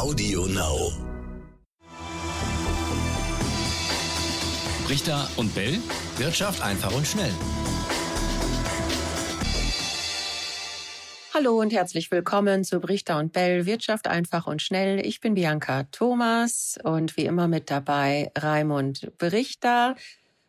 Audio Now. Richter und Bell. Wirtschaft einfach und schnell. Hallo und herzlich willkommen zu Brichter und Bell Wirtschaft einfach und schnell. Ich bin Bianca Thomas und wie immer mit dabei Raimund Berichter.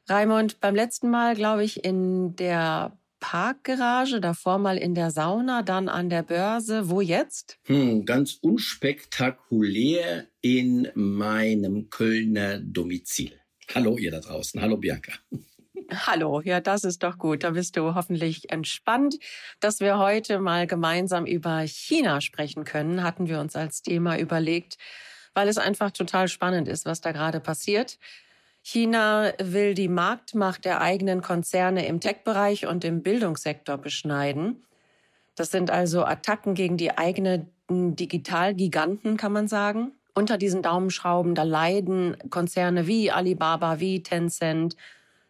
Raimund, beim letzten Mal, glaube ich, in der Parkgarage, davor mal in der Sauna, dann an der Börse. Wo jetzt? Hm, ganz unspektakulär in meinem Kölner Domizil. Hallo ihr da draußen. Hallo Bianca. Hallo, ja, das ist doch gut. Da bist du hoffentlich entspannt. Dass wir heute mal gemeinsam über China sprechen können, hatten wir uns als Thema überlegt, weil es einfach total spannend ist, was da gerade passiert. China will die Marktmacht der eigenen Konzerne im Tech-Bereich und im Bildungssektor beschneiden. Das sind also Attacken gegen die eigenen Digitalgiganten, kann man sagen. Unter diesen Daumenschrauben, da leiden Konzerne wie Alibaba, wie Tencent,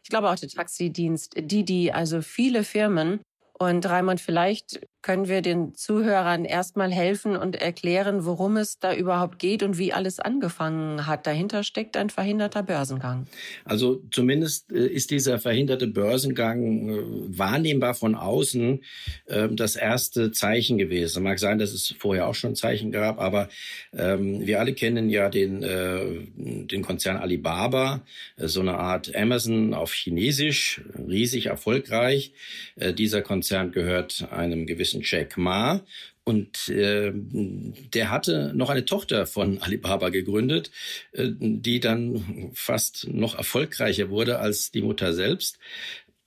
ich glaube auch der Taxidienst Didi, also viele Firmen. Und Raimund, vielleicht können wir den Zuhörern erstmal helfen und erklären, worum es da überhaupt geht und wie alles angefangen hat. Dahinter steckt ein verhinderter Börsengang. Also zumindest äh, ist dieser verhinderte Börsengang äh, wahrnehmbar von außen ähm, das erste Zeichen gewesen. Mag sein, dass es vorher auch schon Zeichen gab, aber ähm, wir alle kennen ja den, äh, den Konzern Alibaba, so eine Art Amazon auf Chinesisch, riesig erfolgreich. Dieser Konzern gehört einem gewissen gewissen Jack Ma. Und äh, der hatte noch eine Tochter von Alibaba gegründet, äh, die dann fast noch erfolgreicher wurde als die Mutter selbst,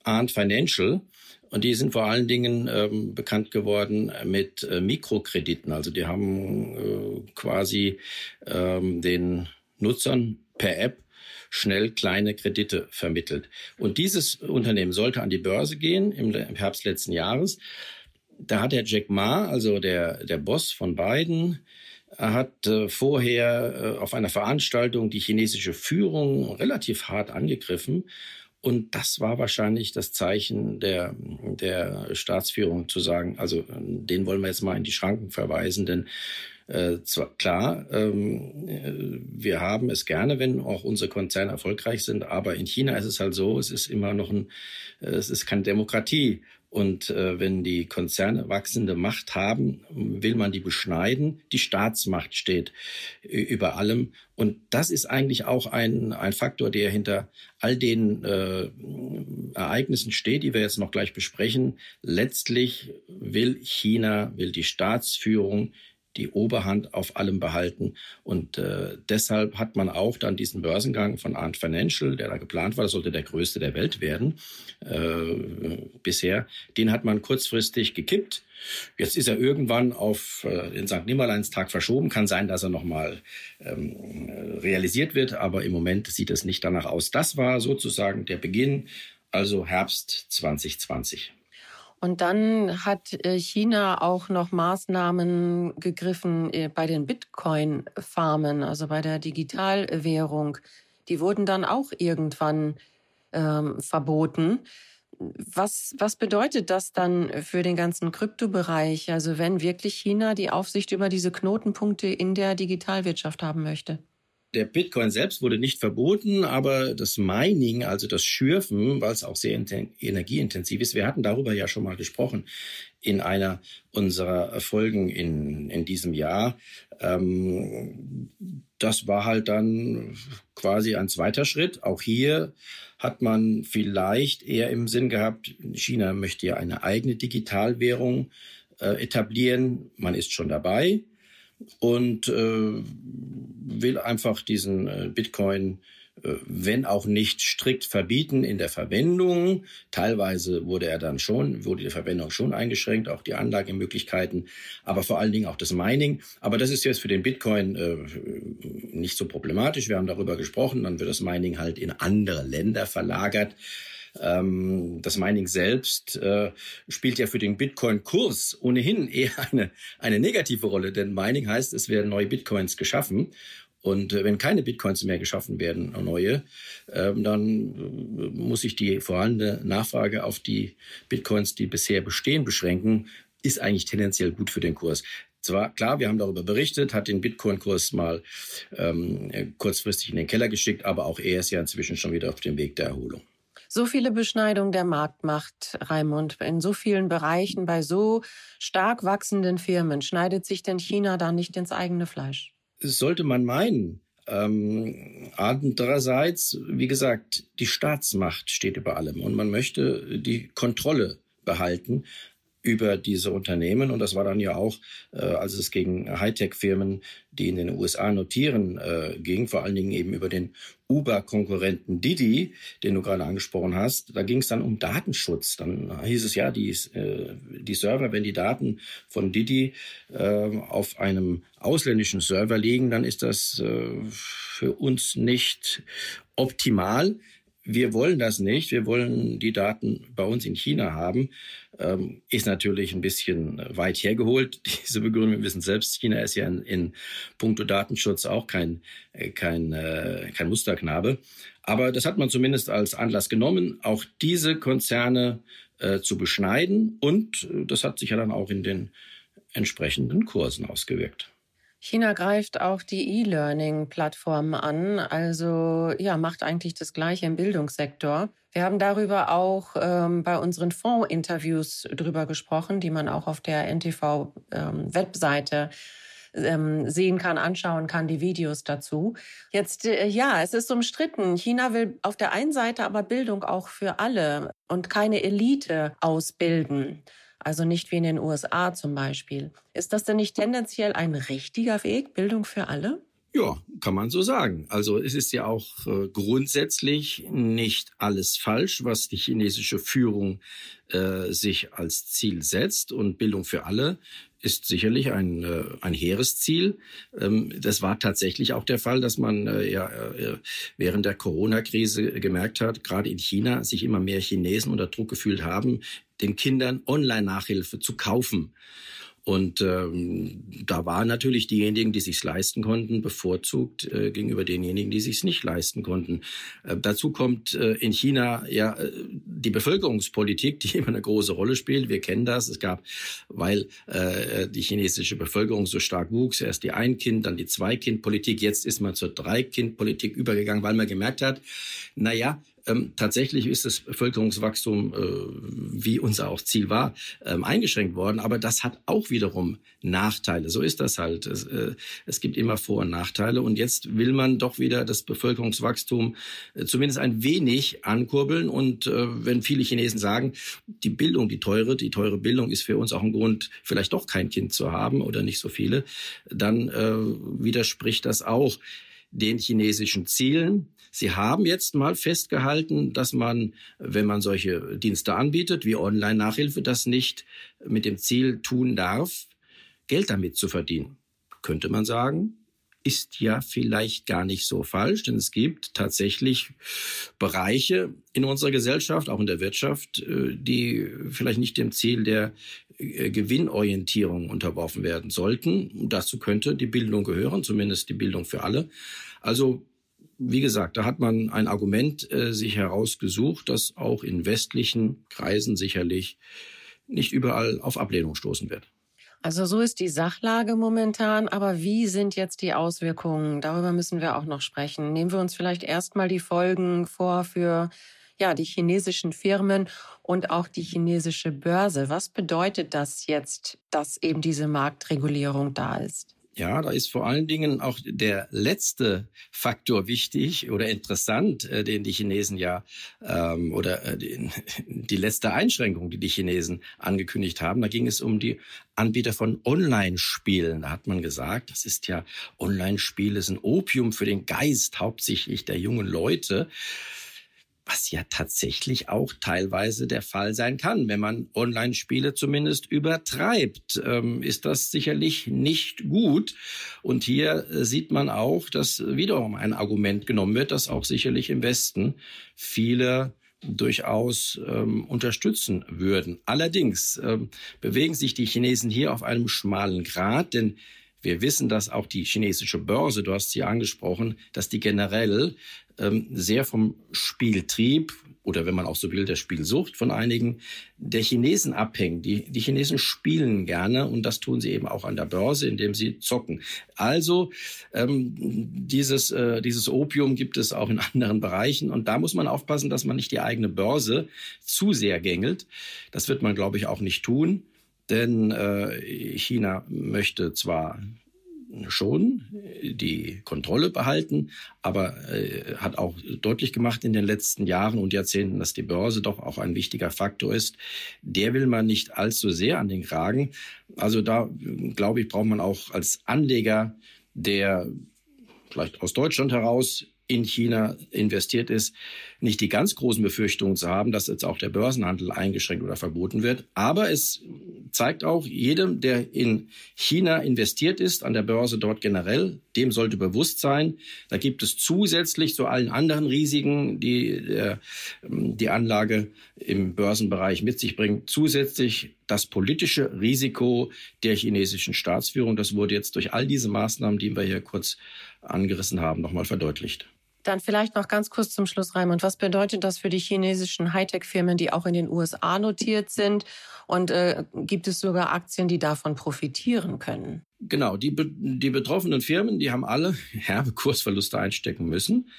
Ant Financial. Und die sind vor allen Dingen ähm, bekannt geworden mit äh, Mikrokrediten. Also die haben äh, quasi ähm, den Nutzern per App schnell kleine Kredite vermittelt. Und dieses Unternehmen sollte an die Börse gehen im Herbst letzten Jahres da hat der Jack Ma, also der, der Boss von beiden, hat äh, vorher äh, auf einer Veranstaltung die chinesische Führung relativ hart angegriffen. Und das war wahrscheinlich das Zeichen der, der Staatsführung zu sagen, also den wollen wir jetzt mal in die Schranken verweisen, denn äh, zwar, klar, ähm, äh, wir haben es gerne, wenn auch unsere Konzerne erfolgreich sind, aber in China ist es halt so, es ist immer noch ein, äh, es ist keine Demokratie. Und äh, wenn die Konzerne wachsende Macht haben, will man die beschneiden. Die Staatsmacht steht über allem. Und das ist eigentlich auch ein, ein Faktor, der hinter all den äh, Ereignissen steht, die wir jetzt noch gleich besprechen. Letztlich will China, will die Staatsführung die Oberhand auf allem behalten. Und äh, deshalb hat man auch dann diesen Börsengang von Arndt Financial, der da geplant war, das sollte der größte der Welt werden äh, bisher, den hat man kurzfristig gekippt. Jetzt ist er irgendwann auf äh, den St. Nimmerleinstag verschoben. Kann sein, dass er nochmal ähm, realisiert wird, aber im Moment sieht es nicht danach aus. Das war sozusagen der Beginn, also Herbst 2020. Und dann hat äh, China auch noch Maßnahmen gegriffen äh, bei den Bitcoin-Farmen, also bei der Digitalwährung. Die wurden dann auch irgendwann ähm, verboten. Was, was bedeutet das dann für den ganzen Kryptobereich? Also wenn wirklich China die Aufsicht über diese Knotenpunkte in der Digitalwirtschaft haben möchte? Der Bitcoin selbst wurde nicht verboten, aber das Mining, also das Schürfen, weil es auch sehr energieintensiv ist, wir hatten darüber ja schon mal gesprochen in einer unserer Folgen in, in diesem Jahr. Ähm, das war halt dann quasi ein zweiter Schritt. Auch hier hat man vielleicht eher im Sinn gehabt, China möchte ja eine eigene Digitalwährung äh, etablieren. Man ist schon dabei und äh, will einfach diesen äh, Bitcoin, äh, wenn auch nicht strikt verbieten in der Verwendung. Teilweise wurde er dann schon, wurde die Verwendung schon eingeschränkt, auch die Anlagemöglichkeiten, aber vor allen Dingen auch das Mining. Aber das ist jetzt für den Bitcoin äh, nicht so problematisch. Wir haben darüber gesprochen, dann wird das Mining halt in andere Länder verlagert. Ähm, das Mining selbst äh, spielt ja für den Bitcoin-Kurs ohnehin eher eine, eine negative Rolle, denn Mining heißt, es werden neue Bitcoins geschaffen. Und äh, wenn keine Bitcoins mehr geschaffen werden, neue, ähm, dann äh, muss sich die vorhandene Nachfrage auf die Bitcoins, die bisher bestehen, beschränken, ist eigentlich tendenziell gut für den Kurs. zwar klar, wir haben darüber berichtet, hat den Bitcoin-Kurs mal ähm, kurzfristig in den Keller geschickt, aber auch er ist ja inzwischen schon wieder auf dem Weg der Erholung. So viele Beschneidung der Marktmacht, Raimund, in so vielen Bereichen, bei so stark wachsenden Firmen, schneidet sich denn China da nicht ins eigene Fleisch? Sollte man meinen. Ähm, andererseits, wie gesagt, die Staatsmacht steht über allem und man möchte die Kontrolle behalten über diese Unternehmen. Und das war dann ja auch, äh, als es gegen Hightech-Firmen, die in den USA notieren, äh, ging, vor allen Dingen eben über den Uber-Konkurrenten Didi, den du gerade angesprochen hast. Da ging es dann um Datenschutz. Dann hieß es ja, die, äh, die Server, wenn die Daten von Didi äh, auf einem ausländischen Server liegen, dann ist das äh, für uns nicht optimal. Wir wollen das nicht. Wir wollen die Daten bei uns in China haben. Ähm, ist natürlich ein bisschen weit hergeholt, diese Begründung. Wir wissen selbst, China ist ja in, in puncto Datenschutz auch kein, äh, kein, äh, kein Musterknabe. Aber das hat man zumindest als Anlass genommen, auch diese Konzerne äh, zu beschneiden. Und äh, das hat sich ja dann auch in den entsprechenden Kursen ausgewirkt. China greift auch die E-Learning-Plattformen an, also ja, macht eigentlich das Gleiche im Bildungssektor. Wir haben darüber auch ähm, bei unseren Fondsinterviews drüber gesprochen, die man auch auf der NTV-Webseite ähm, sehen kann, anschauen kann, die Videos dazu. Jetzt, äh, ja, es ist umstritten. China will auf der einen Seite aber Bildung auch für alle und keine Elite ausbilden. Also nicht wie in den USA zum Beispiel. Ist das denn nicht tendenziell ein richtiger Weg, Bildung für alle? Ja, kann man so sagen. Also es ist ja auch äh, grundsätzlich nicht alles falsch, was die chinesische Führung äh, sich als Ziel setzt. Und Bildung für alle ist sicherlich ein, äh, ein hehres Ziel. Ähm, das war tatsächlich auch der Fall, dass man äh, ja äh, während der Corona-Krise gemerkt hat, gerade in China sich immer mehr Chinesen unter Druck gefühlt haben, den Kindern Online-Nachhilfe zu kaufen. Und ähm, da waren natürlich diejenigen, die sich's leisten konnten, bevorzugt äh, gegenüber denjenigen, die sich's nicht leisten konnten. Äh, dazu kommt äh, in China ja äh, die Bevölkerungspolitik, die immer eine große Rolle spielt. Wir kennen das. Es gab, weil äh, die chinesische Bevölkerung so stark wuchs, erst die Ein-Kind, dann die Zwei-Kind-Politik. Jetzt ist man zur Drei-Kind-Politik übergegangen, weil man gemerkt hat, na ja, ähm, tatsächlich ist das Bevölkerungswachstum, äh, wie unser auch Ziel war, ähm, eingeschränkt worden. Aber das hat auch wiederum Nachteile. So ist das halt. Es, äh, es gibt immer Vor- und Nachteile. Und jetzt will man doch wieder das Bevölkerungswachstum äh, zumindest ein wenig ankurbeln. Und äh, wenn viele Chinesen sagen, die Bildung, die teure, die teure Bildung ist für uns auch ein Grund, vielleicht doch kein Kind zu haben oder nicht so viele, dann äh, widerspricht das auch den chinesischen Zielen. Sie haben jetzt mal festgehalten, dass man, wenn man solche Dienste anbietet, wie Online-Nachhilfe, das nicht mit dem Ziel tun darf, Geld damit zu verdienen. Könnte man sagen, ist ja vielleicht gar nicht so falsch, denn es gibt tatsächlich Bereiche in unserer Gesellschaft, auch in der Wirtschaft, äh, die vielleicht nicht dem Ziel der äh, Gewinnorientierung unterworfen werden sollten. Dazu könnte die Bildung gehören, zumindest die Bildung für alle. Also wie gesagt, da hat man ein Argument äh, sich herausgesucht, das auch in westlichen Kreisen sicherlich nicht überall auf Ablehnung stoßen wird. Also so ist die Sachlage momentan, aber wie sind jetzt die Auswirkungen? Darüber müssen wir auch noch sprechen. Nehmen wir uns vielleicht erstmal die Folgen vor für ja, die chinesischen Firmen und auch die chinesische Börse. Was bedeutet das jetzt, dass eben diese Marktregulierung da ist? Ja, da ist vor allen Dingen auch der letzte Faktor wichtig oder interessant, äh, den die Chinesen ja ähm, oder äh, die, die letzte Einschränkung, die die Chinesen angekündigt haben. Da ging es um die Anbieter von Online-Spielen. Da hat man gesagt, das ist ja Online-Spiele sind Opium für den Geist, hauptsächlich der jungen Leute was ja tatsächlich auch teilweise der Fall sein kann. Wenn man Online-Spiele zumindest übertreibt, ähm, ist das sicherlich nicht gut. Und hier äh, sieht man auch, dass wiederum ein Argument genommen wird, das auch sicherlich im Westen viele durchaus ähm, unterstützen würden. Allerdings ähm, bewegen sich die Chinesen hier auf einem schmalen Grat, denn wir wissen, dass auch die chinesische Börse, du hast sie angesprochen, dass die generell ähm, sehr vom Spieltrieb oder wenn man auch so will, der Spielsucht von einigen, der Chinesen abhängen. Die, die Chinesen spielen gerne und das tun sie eben auch an der Börse, indem sie zocken. Also ähm, dieses, äh, dieses Opium gibt es auch in anderen Bereichen und da muss man aufpassen, dass man nicht die eigene Börse zu sehr gängelt. Das wird man, glaube ich, auch nicht tun. Denn äh, China möchte zwar schon die Kontrolle behalten, aber äh, hat auch deutlich gemacht in den letzten Jahren und Jahrzehnten, dass die Börse doch auch ein wichtiger Faktor ist. Der will man nicht allzu sehr an den Kragen. Also da, glaube ich, braucht man auch als Anleger, der vielleicht aus Deutschland heraus in China investiert ist, nicht die ganz großen Befürchtungen zu haben, dass jetzt auch der Börsenhandel eingeschränkt oder verboten wird. Aber es zeigt auch jedem, der in China investiert ist, an der Börse dort generell, dem sollte bewusst sein, da gibt es zusätzlich zu allen anderen Risiken, die äh, die Anlage im Börsenbereich mit sich bringt, zusätzlich das politische Risiko der chinesischen Staatsführung. Das wurde jetzt durch all diese Maßnahmen, die wir hier kurz angerissen haben, nochmal verdeutlicht. Dann vielleicht noch ganz kurz zum Schluss, Raimund. Was bedeutet das für die chinesischen Hightech-Firmen, die auch in den USA notiert sind? Und äh, gibt es sogar Aktien, die davon profitieren können? Genau, die, die betroffenen Firmen, die haben alle herbe Kursverluste einstecken müssen.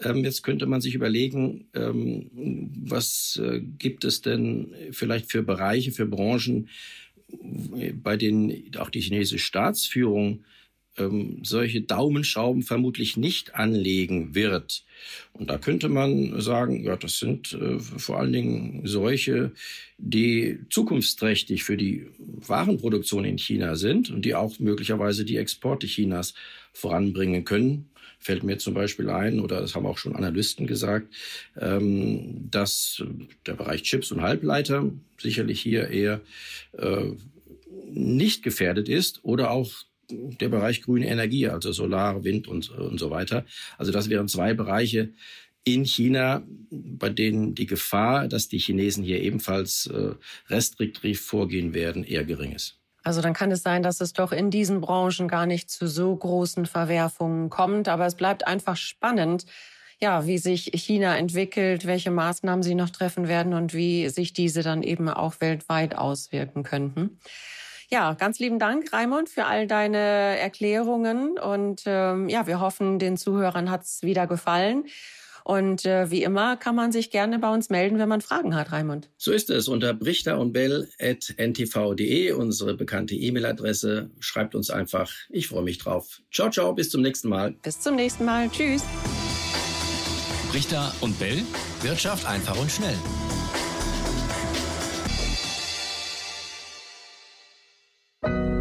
Ähm, jetzt könnte man sich überlegen, ähm, was äh, gibt es denn vielleicht für Bereiche, für Branchen, bei denen auch die chinesische Staatsführung ähm, solche Daumenschrauben vermutlich nicht anlegen wird. Und da könnte man sagen, ja, das sind äh, vor allen Dingen solche, die zukunftsträchtig für die Warenproduktion in China sind und die auch möglicherweise die Exporte Chinas voranbringen können. Fällt mir zum Beispiel ein, oder das haben auch schon Analysten gesagt, ähm, dass der Bereich Chips und Halbleiter sicherlich hier eher äh, nicht gefährdet ist oder auch der Bereich grüne Energie, also Solar, Wind und, und so weiter. Also das wären zwei Bereiche in China, bei denen die Gefahr, dass die Chinesen hier ebenfalls äh, restriktiv vorgehen werden, eher gering ist. Also dann kann es sein, dass es doch in diesen Branchen gar nicht zu so großen Verwerfungen kommt. Aber es bleibt einfach spannend, ja, wie sich China entwickelt, welche Maßnahmen sie noch treffen werden und wie sich diese dann eben auch weltweit auswirken könnten. Ja, ganz lieben Dank, Raimund, für all deine Erklärungen. Und ähm, ja, wir hoffen, den Zuhörern hat's wieder gefallen. Und äh, wie immer kann man sich gerne bei uns melden, wenn man Fragen hat, Raimund. So ist es. Unter brichter und bell.ntv.de, unsere bekannte E-Mail-Adresse. Schreibt uns einfach. Ich freue mich drauf. Ciao, ciao. Bis zum nächsten Mal. Bis zum nächsten Mal. Tschüss. Brichter und Bell. Wirtschaft einfach und schnell. Audio Now.